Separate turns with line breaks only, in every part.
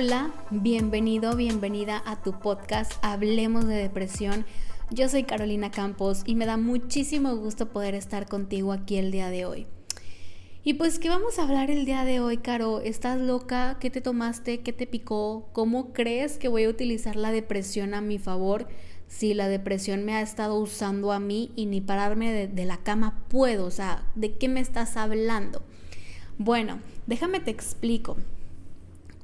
Hola, bienvenido, bienvenida a tu podcast Hablemos de Depresión. Yo soy Carolina Campos y me da muchísimo gusto poder estar contigo aquí el día de hoy. Y pues, ¿qué vamos a hablar el día de hoy, Caro? ¿Estás loca? ¿Qué te tomaste? ¿Qué te picó? ¿Cómo crees que voy a utilizar la depresión a mi favor? Si la depresión me ha estado usando a mí y ni pararme de, la cama puedo, o sea, ¿de qué me estás hablando? Bueno, déjame te explico.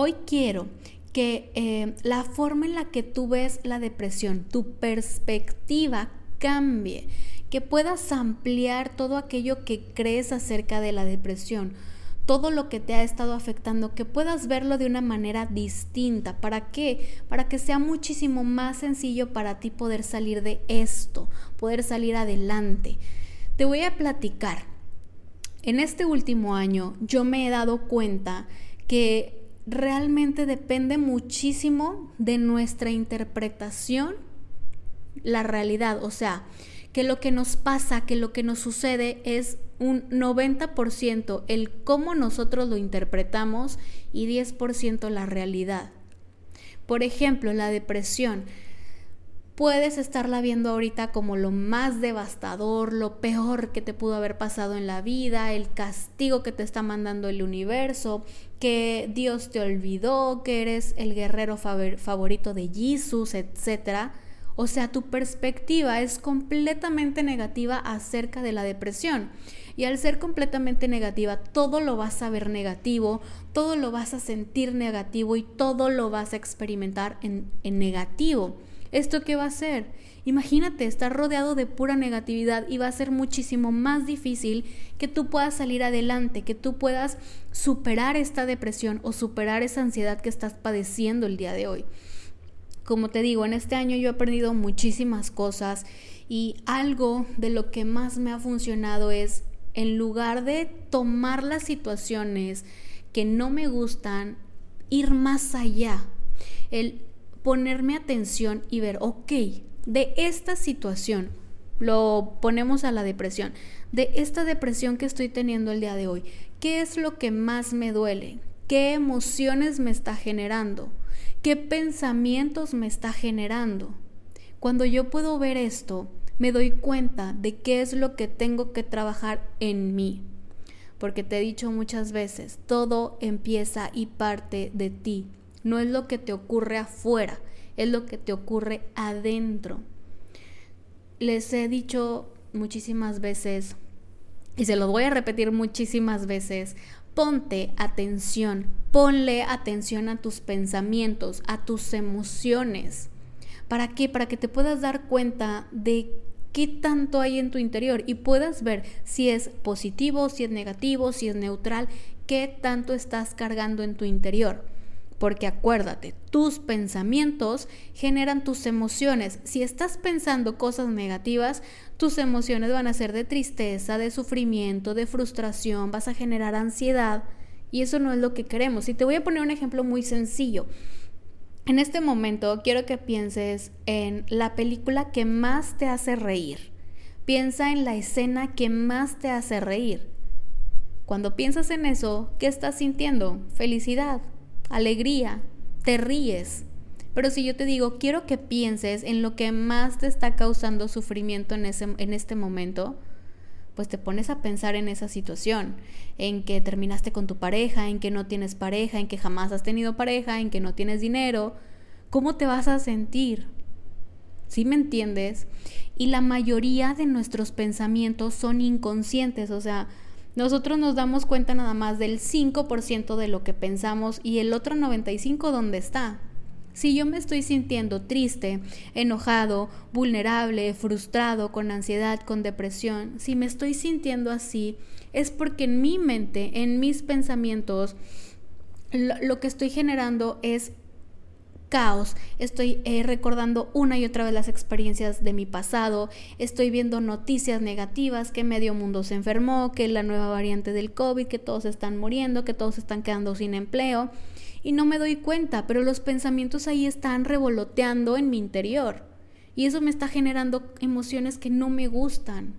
Hoy quiero que eh, la forma en la que tú ves la depresión, tu perspectiva cambie, que puedas ampliar todo aquello que crees acerca de la depresión, todo lo que te ha estado afectando, que puedas verlo de una manera distinta. ¿Para qué? Para que sea muchísimo más sencillo para ti poder salir de esto, poder salir adelante. Te voy a platicar. En este último año yo me he dado cuenta que realmente depende muchísimo de nuestra interpretación la realidad. O sea, que lo que nos pasa, que lo que nos sucede es un 90% el cómo nosotros lo interpretamos y 10% la realidad. Por ejemplo, la depresión puedes estarla viendo ahorita como lo más devastador, lo peor que te pudo haber pasado en la vida, el castigo que te está mandando el universo, que Dios te olvidó, que eres el guerrero favorito de Jesús, etc. O sea, tu perspectiva es completamente negativa acerca de la depresión. Y al ser completamente negativa, todo lo vas a ver negativo, todo lo vas a sentir negativo y todo lo vas a experimentar en, en negativo. ¿Esto qué va a ser? Imagínate estar rodeado de pura negatividad y va a ser muchísimo más difícil que tú puedas salir adelante, que tú puedas superar esta depresión o superar esa ansiedad que estás padeciendo el día de hoy. Como te digo, en este año yo he aprendido muchísimas cosas y algo de lo que más me ha funcionado es, en lugar de tomar las situaciones que no me gustan, ir más allá. El ponerme atención y ver, ok, de esta situación, lo ponemos a la depresión, de esta depresión que estoy teniendo el día de hoy, ¿qué es lo que más me duele? ¿Qué emociones me está generando? ¿Qué pensamientos me está generando? Cuando yo puedo ver esto, me doy cuenta de qué es lo que tengo que trabajar en mí. Porque te he dicho muchas veces, todo empieza y parte de ti. No es lo que te ocurre afuera, es lo que te ocurre adentro. Les he dicho muchísimas veces, y se lo voy a repetir muchísimas veces, ponte atención, ponle atención a tus pensamientos, a tus emociones. ¿Para qué? Para que te puedas dar cuenta de qué tanto hay en tu interior y puedas ver si es positivo, si es negativo, si es neutral, qué tanto estás cargando en tu interior. Porque acuérdate, tus pensamientos generan tus emociones. Si estás pensando cosas negativas, tus emociones van a ser de tristeza, de sufrimiento, de frustración, vas a generar ansiedad y eso no es lo que queremos. Y te voy a poner un ejemplo muy sencillo. En este momento quiero que pienses en la película que más te hace reír. Piensa en la escena que más te hace reír. Cuando piensas en eso, ¿qué estás sintiendo? Felicidad, alegría, te ríes. Pero si yo te digo, quiero que pienses en lo que más te está causando sufrimiento en, ese, en este momento, pues te pones a pensar en esa situación, en que terminaste con tu pareja, en que no tienes pareja, en que jamás has tenido pareja, en que no tienes dinero. ¿Cómo te vas a sentir? ¿Sí me entiendes? Y la mayoría de nuestros pensamientos son inconscientes, o sea, nosotros nos damos cuenta nada más del 5% de lo que pensamos y el otro 95% dónde está. Si yo me estoy sintiendo triste, enojado, vulnerable, frustrado, con ansiedad, con depresión, si me estoy sintiendo así, es porque en mi mente, en mis pensamientos, lo, lo que estoy generando es caos, estoy eh, recordando una y otra vez las experiencias de mi pasado, estoy viendo noticias negativas, que medio mundo se enfermó, que la nueva variante del COVID, que todos están muriendo, que todos están quedando sin empleo, y no me doy cuenta, pero los pensamientos ahí están revoloteando en mi interior, y eso me está generando emociones que no me gustan.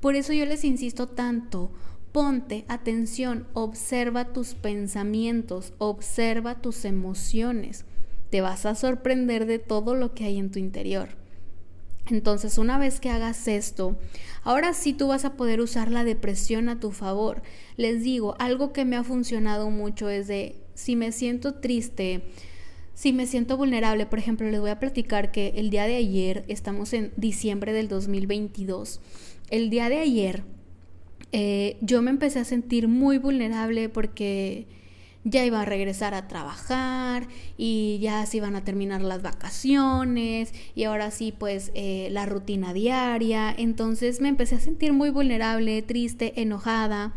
Por eso yo les insisto tanto, ponte atención, observa tus pensamientos, observa tus emociones. Te vas a sorprender de todo lo que hay en tu interior. Entonces, una vez que hagas esto, ahora sí tú vas a poder usar la depresión a tu favor. Les digo, algo que me ha funcionado mucho es de si me siento triste, si me siento vulnerable, por ejemplo, les voy a platicar que el día de ayer, estamos en diciembre del 2022, el día de ayer eh, yo me empecé a sentir muy vulnerable porque ya iba a regresar a trabajar y ya se iban a terminar las vacaciones y ahora sí pues eh, la rutina diaria. Entonces me empecé a sentir muy vulnerable, triste, enojada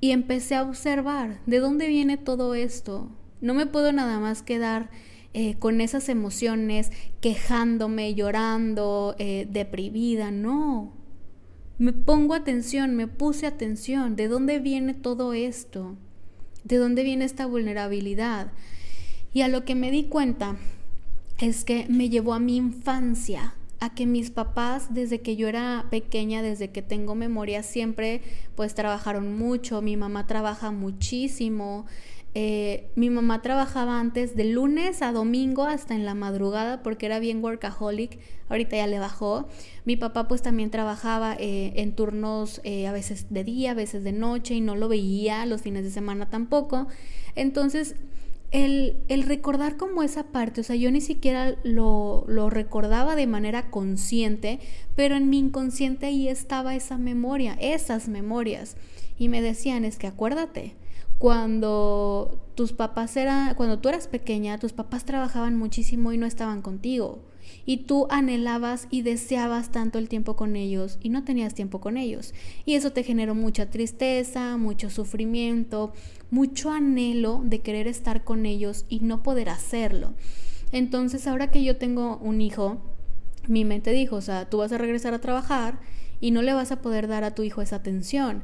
y empecé a observar de dónde viene todo esto. No me puedo nada más quedar eh, con esas emociones, quejándome, llorando, eh, deprimida, no. Me pongo atención, me puse atención, ¿de dónde viene todo esto? ¿De dónde viene esta vulnerabilidad? Y a lo que me di cuenta es que me llevó a mi infancia, a que mis papás desde que yo era pequeña, desde que tengo memoria, siempre pues trabajaron mucho, mi mamá trabaja muchísimo, eh, mi mamá trabajaba antes de lunes a domingo hasta en la madrugada porque era bien workaholic, ahorita ya le bajó. Mi papá pues también trabajaba eh, en turnos eh, a veces de día, a veces de noche y no lo veía los fines de semana tampoco. Entonces, el, el recordar como esa parte, o sea, yo ni siquiera lo, lo recordaba de manera consciente, pero en mi inconsciente ahí estaba esa memoria, esas memorias. Y me decían, es que acuérdate, cuando tus papás eran, cuando tú eras pequeña, tus papás trabajaban muchísimo y no estaban contigo. Y tú anhelabas y deseabas tanto el tiempo con ellos y no tenías tiempo con ellos. Y eso te generó mucha tristeza, mucho sufrimiento, mucho anhelo de querer estar con ellos y no poder hacerlo. Entonces ahora que yo tengo un hijo, mi mente dijo, o sea, tú vas a regresar a trabajar y no le vas a poder dar a tu hijo esa atención.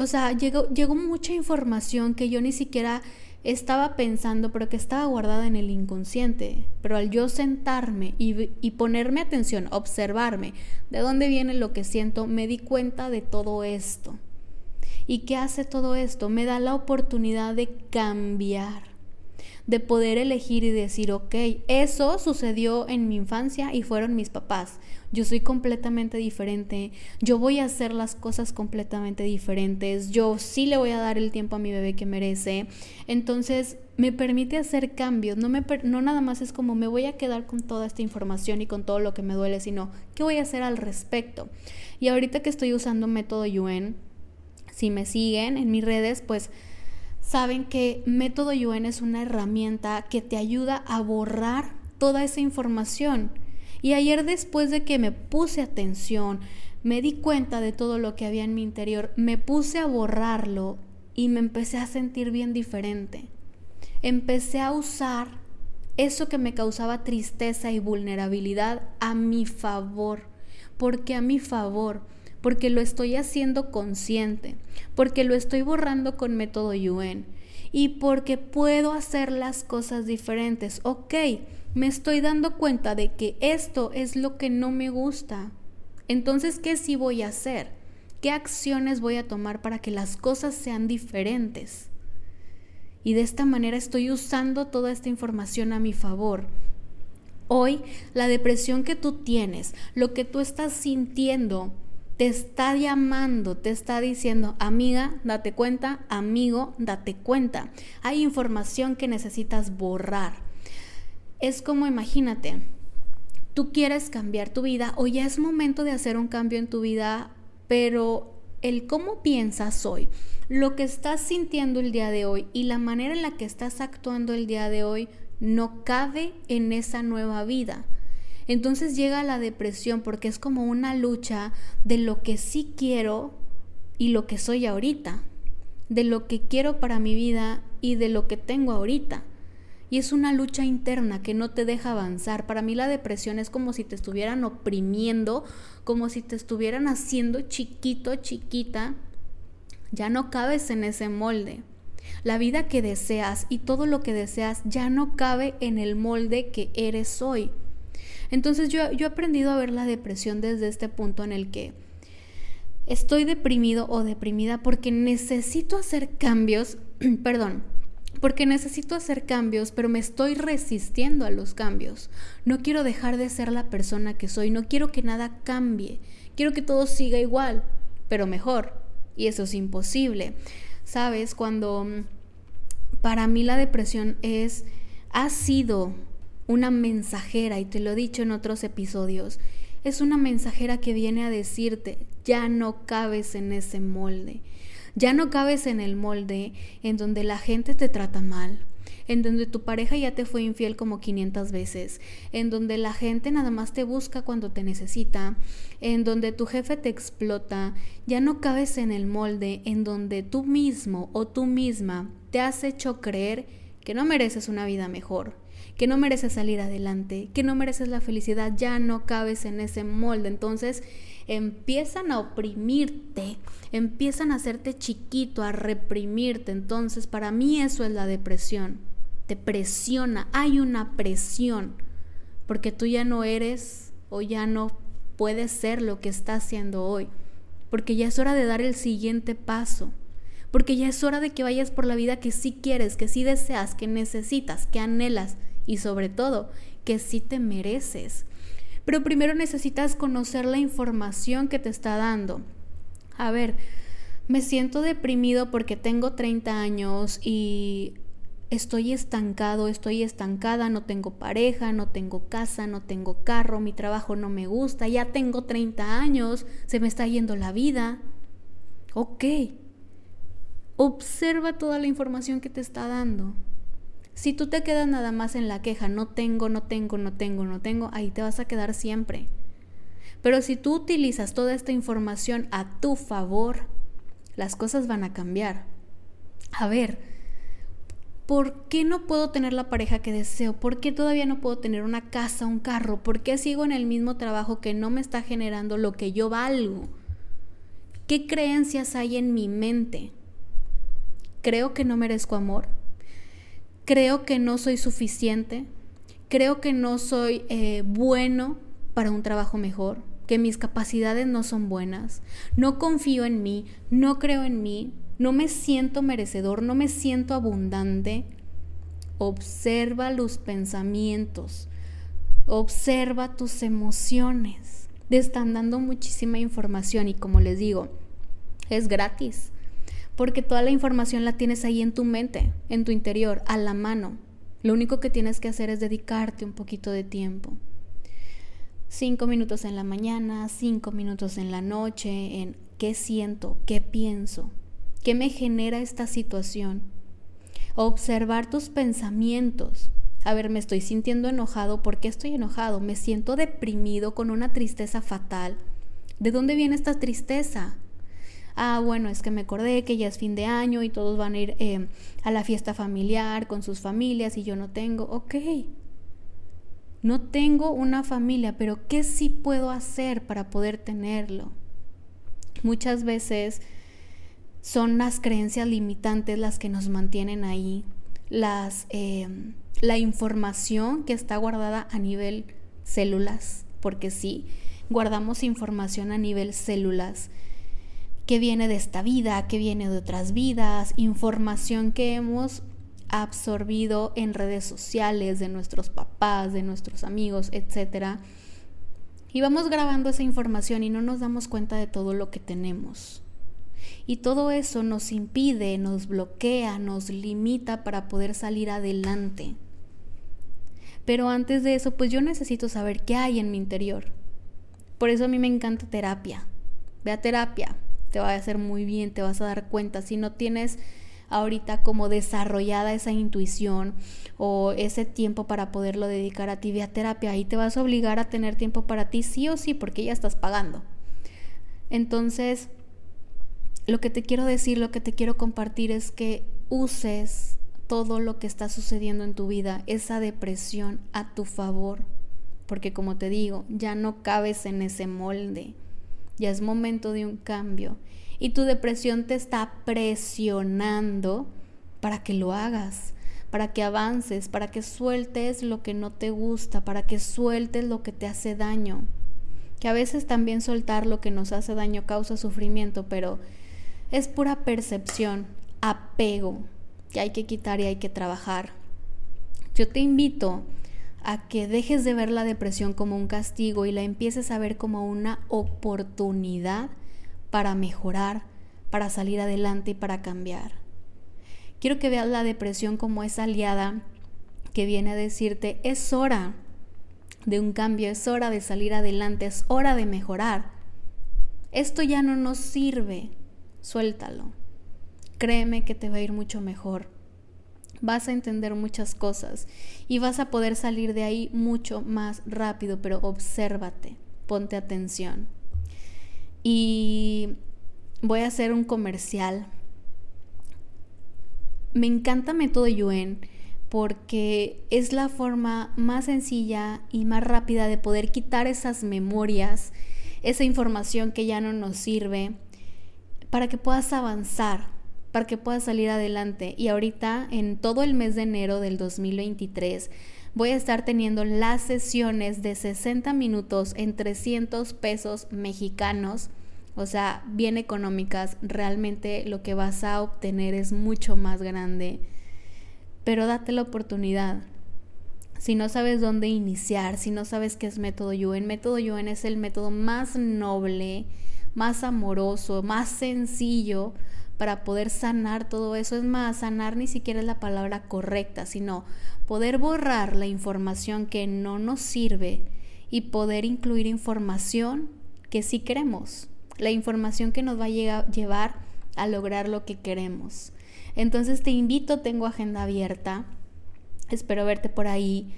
O sea, llegó, llegó mucha información que yo ni siquiera estaba pensando, pero que estaba guardada en el inconsciente. Pero al yo sentarme y, y, ponerme atención, observarme de dónde viene lo que siento, me di cuenta de todo esto. ¿Y qué hace todo esto? Me da la oportunidad de cambiar de poder elegir y decir, ok, eso sucedió en mi infancia y fueron mis papás. Yo soy completamente diferente, yo voy a hacer las cosas completamente diferentes, yo sí le voy a dar el tiempo a mi bebé que merece. Entonces, me permite hacer cambios, no, me, no nada más es como me voy a quedar con toda esta información y con todo lo que me duele, sino qué voy a hacer al respecto. Y ahorita que estoy usando método UN, si me siguen en mis redes, pues saben que Método UN es una herramienta que te ayuda a borrar toda esa información. Y ayer después de que me puse atención, me di cuenta de todo lo que había en mi interior, me puse a borrarlo y me empecé a sentir bien diferente. Empecé a usar eso que me causaba tristeza y vulnerabilidad a mi favor, porque a mi favor porque lo estoy haciendo consciente, porque lo estoy borrando con método UN y porque puedo hacer las cosas diferentes. Ok, me estoy dando cuenta de que esto es lo que no me gusta. Entonces, ¿qué sí voy a hacer? ¿Qué acciones voy a tomar para que las cosas sean diferentes? Y de esta manera estoy usando toda esta información a mi favor. Hoy, la depresión que tú tienes, lo que tú estás sintiendo, te está llamando, te está diciendo, amiga, date cuenta, amigo, date cuenta. Hay información que necesitas borrar. Es como imagínate, tú quieres cambiar tu vida o ya es momento de hacer un cambio en tu vida, pero el cómo piensas hoy, lo que estás sintiendo el día de hoy y la manera en la que estás actuando el día de hoy no cabe en esa nueva vida. Entonces llega la depresión porque es como una lucha de lo que sí quiero y lo que soy ahorita, de lo que quiero para mi vida y de lo que tengo ahorita. Y es una lucha interna que no te deja avanzar. Para mí la depresión es como si te estuvieran oprimiendo, como si te estuvieran haciendo chiquito, chiquita. Ya no cabes en ese molde. La vida que deseas y todo lo que deseas ya no cabe en el molde que eres hoy. Entonces yo, he aprendido a ver la depresión desde este punto en el que estoy deprimido o deprimida porque necesito hacer cambios, perdón, porque necesito hacer cambios, pero me estoy resistiendo a los cambios. No quiero dejar de ser la persona que soy, no quiero que nada cambie, quiero que todo siga igual, pero mejor. Y eso es imposible. Sabes, cuando mm, para mí la depresión es, ha sido una mensajera, y te lo he dicho en otros episodios, es una mensajera que viene a decirte, ya no cabes en ese molde, ya no cabes en el molde en donde la gente te trata mal, en donde tu pareja ya te fue infiel como 500 veces, en donde la gente nada más te busca cuando te necesita, en donde tu jefe te explota, ya no cabes en el molde en donde tú mismo o tú misma te has hecho creer que no mereces una vida mejor, que no mereces salir adelante, que no mereces la felicidad, ya no cabes en ese molde. Entonces empiezan a oprimirte, empiezan a hacerte chiquito, a reprimirte. Entonces para mí eso es la depresión. Te presiona, hay una presión, porque tú ya no eres o ya no puedes ser lo que estás haciendo hoy, porque ya es hora de dar el siguiente paso porque ya es hora de que vayas por la vida que sí quieres, que sí deseas, que necesitas, que anhelas, y sobre todo que sí te mereces. Pero primero necesitas conocer la información que te está dando. A ver, me siento deprimido porque tengo 30 años y estoy estancado, estoy estancada, no tengo pareja, no tengo casa, no tengo carro, mi trabajo no me gusta, ya tengo 30 años, se me está yendo la vida. Ok, observa toda la información que te está dando. Si tú te quedas nada más en la queja, no tengo, no tengo, no tengo, no tengo, ahí te vas a quedar siempre. Pero si tú utilizas toda esta información a tu favor, las cosas van a cambiar. A ver, ¿por qué no puedo tener la pareja que deseo? ¿Por qué todavía no puedo tener una casa, un carro? ¿Por qué sigo en el mismo trabajo que no me está generando lo que yo valgo? ¿Qué creencias hay en mi mente? ¿Creo que no merezco amor? creo que no soy suficiente, creo que no soy eh, bueno para un trabajo mejor, que mis capacidades no son buenas, no confío en mí, no creo en mí, no me siento merecedor, no me siento abundante. Observa los pensamientos, observa tus emociones. Te están dando muchísima información y como les digo, es gratis porque toda la información la tienes ahí en tu mente, en tu interior, a la mano. Lo único que tienes que hacer es dedicarte un poquito de tiempo. Cinco minutos en la mañana, cinco minutos en la noche, en qué siento, qué pienso, qué me genera esta situación. Observar tus pensamientos. A ver, me estoy sintiendo enojado. ¿Por qué estoy enojado? Me siento deprimido con una tristeza fatal. ¿De dónde viene esta tristeza? Ah, bueno, es que me acordé que ya es fin de año y todos van a ir eh, a la fiesta familiar con sus familias y yo no tengo, ok. No tengo una familia, pero ¿qué sí puedo hacer para poder tenerlo? Muchas veces son las creencias limitantes las que nos mantienen ahí, las, eh, la información que está guardada a nivel células, porque sí, guardamos información a nivel células qué viene de esta vida, qué viene de otras vidas, información que hemos absorbido en redes sociales de nuestros papás, de nuestros amigos, etc. Y vamos grabando esa información y no nos damos cuenta de todo lo que tenemos. Y todo eso nos impide, nos bloquea, nos limita para poder salir adelante. Pero antes de eso, pues yo necesito saber qué hay en mi interior. Por eso a mí me encanta terapia. Ve a terapia, te va a hacer muy bien, te vas a dar cuenta. Si no tienes ahorita como desarrollada esa intuición o ese tiempo para poderlo dedicar a ti vía terapia, ahí te vas a obligar a tener tiempo para ti sí o sí porque ya estás pagando. Entonces, lo que te quiero decir, lo que te quiero compartir es que uses todo lo que está sucediendo en tu vida, esa depresión a tu favor, porque como te digo, ya no cabes en ese molde ya es momento de un cambio y tu depresión te está presionando para que lo hagas, para que avances, para que sueltes lo que no te gusta, para que sueltes lo que te hace daño. que a veces también soltar lo que nos hace daño causa sufrimiento, pero es pura percepción, apego, que hay que quitar y hay que trabajar. Yo te invito a que dejes de ver la depresión como un castigo y la empieces a ver como una oportunidad para mejorar, para salir adelante y para cambiar. Quiero que veas la depresión como esa aliada que viene a decirte, es hora de un cambio, es hora de salir adelante, es hora de mejorar. Esto ya no nos sirve, suéltalo. Créeme que te va a ir mucho mejor. Vas a entender muchas cosas y vas a poder salir de ahí mucho más rápido, pero obsérvate, ponte atención. Y voy a hacer un comercial. Me encanta Método Yuen porque es la forma más sencilla y más rápida de poder quitar esas memorias, esa información que ya no nos sirve, para que puedas avanzar, para que puedas salir adelante. Y ahorita, en todo el mes de enero del 2023, voy a estar teniendo las sesiones de 60 minutos en 300 pesos mexicanos. O sea, bien económicas, realmente lo que vas a obtener es mucho más grande pero date la oportunidad. Si no sabes dónde iniciar, si no sabes qué es método Yuen, método Yuen es el método más noble, más amoroso, más sencillo para poder sanar todo eso. Es más, sanar ni siquiera es la palabra correcta, sino poder borrar la información que no nos sirve y poder incluir información que sí queremos, la información que nos va a llevar a lograr lo que queremos. Entonces te invito, tengo agenda abierta, espero verte por ahí.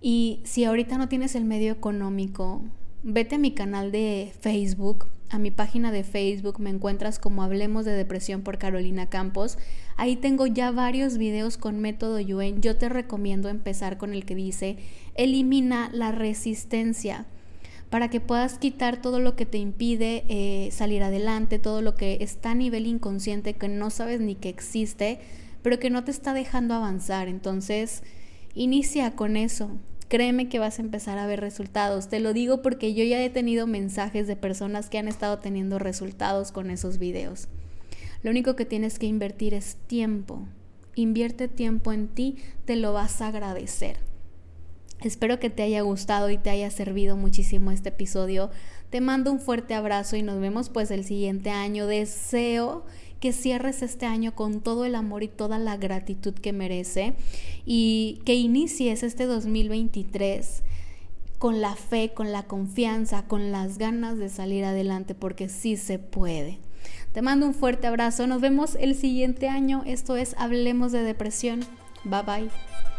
Y si ahorita no tienes el medio económico, vete a mi canal de Facebook, a mi página de Facebook, me encuentras como Hablemos de Depresión por Carolina Campos. Ahí tengo ya varios videos con método Yuen. Yo te recomiendo empezar con el que dice, elimina la resistencia para que puedas quitar todo lo que te impide eh, salir adelante, todo lo que está a nivel inconsciente que no sabes ni que existe, pero que no te está dejando avanzar. Entonces, inicia con eso. Créeme que vas a empezar a ver resultados. Te lo digo porque yo ya he tenido mensajes de personas que han estado teniendo resultados con esos videos. Lo único que tienes que invertir es tiempo. Invierte tiempo en ti, te lo vas a agradecer. Espero que te haya gustado y te haya servido muchísimo este episodio. Te mando un fuerte abrazo y nos vemos pues el siguiente año. Deseo que cierres este año con todo el amor y toda la gratitud que merece y que inicies este 2023 con la fe, con la confianza, con las ganas de salir adelante porque sí se puede. Te mando un fuerte abrazo. Nos vemos el siguiente año. Esto es Hablemos de Depresión. Bye bye.